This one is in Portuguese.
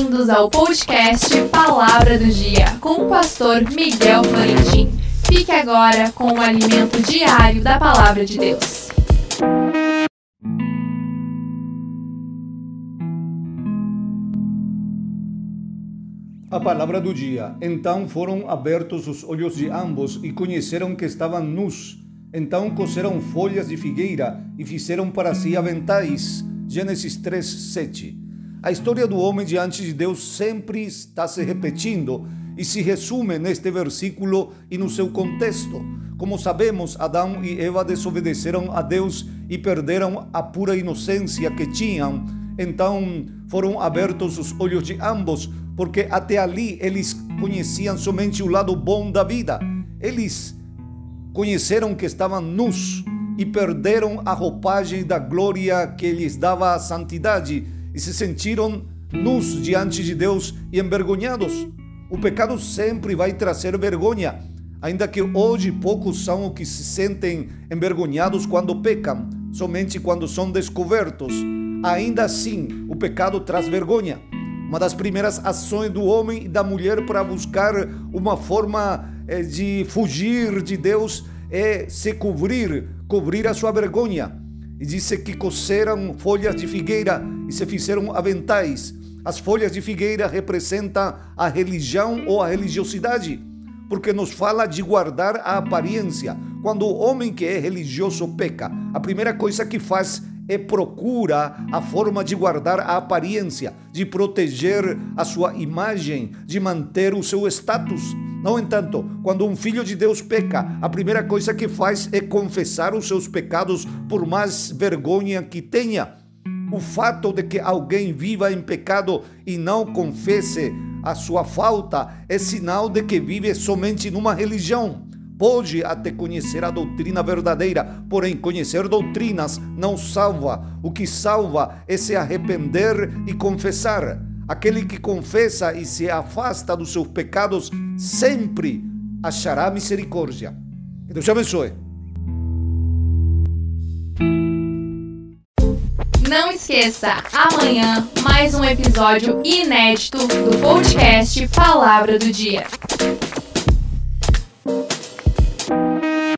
Bem-vindos ao podcast Palavra do Dia com o pastor Miguel Florentin. Fique agora com o alimento diário da Palavra de Deus. A palavra do dia. Então foram abertos os olhos de ambos e conheceram que estavam nus. Então coseram folhas de figueira e fizeram para si aventais. Gênesis 3, 7. A história do homem diante de Deus sempre está se repetindo e se resume neste versículo e no seu contexto. Como sabemos, Adão e Eva desobedeceram a Deus e perderam a pura inocência que tinham. Então foram abertos os olhos de ambos, porque até ali eles conheciam somente o lado bom da vida. Eles conheceram que estavam nus e perderam a roupagem da glória que lhes dava a santidade e se sentiram nus diante de Deus e envergonhados. O pecado sempre vai trazer vergonha, ainda que hoje poucos são os que se sentem envergonhados quando pecam, somente quando são descobertos. Ainda assim, o pecado traz vergonha. Uma das primeiras ações do homem e da mulher para buscar uma forma eh, de fugir de Deus é se cobrir, cobrir a sua vergonha. E disse que coceram folhas de figueira e se fizeram aventais. As folhas de figueira representam a religião ou a religiosidade, porque nos fala de guardar a aparência. Quando o homem que é religioso peca, a primeira coisa que faz é procura a forma de guardar a aparência, de proteger a sua imagem, de manter o seu status. No entanto, quando um filho de Deus peca, a primeira coisa que faz é confessar os seus pecados, por mais vergonha que tenha. O fato de que alguém viva em pecado e não confesse a sua falta é sinal de que vive somente numa religião pode até conhecer a doutrina verdadeira, porém conhecer doutrinas não salva. O que salva é se arrepender e confessar. Aquele que confessa e se afasta dos seus pecados sempre achará misericórdia. Que Deus te abençoe. Não esqueça, amanhã mais um episódio inédito do podcast Palavra do Dia.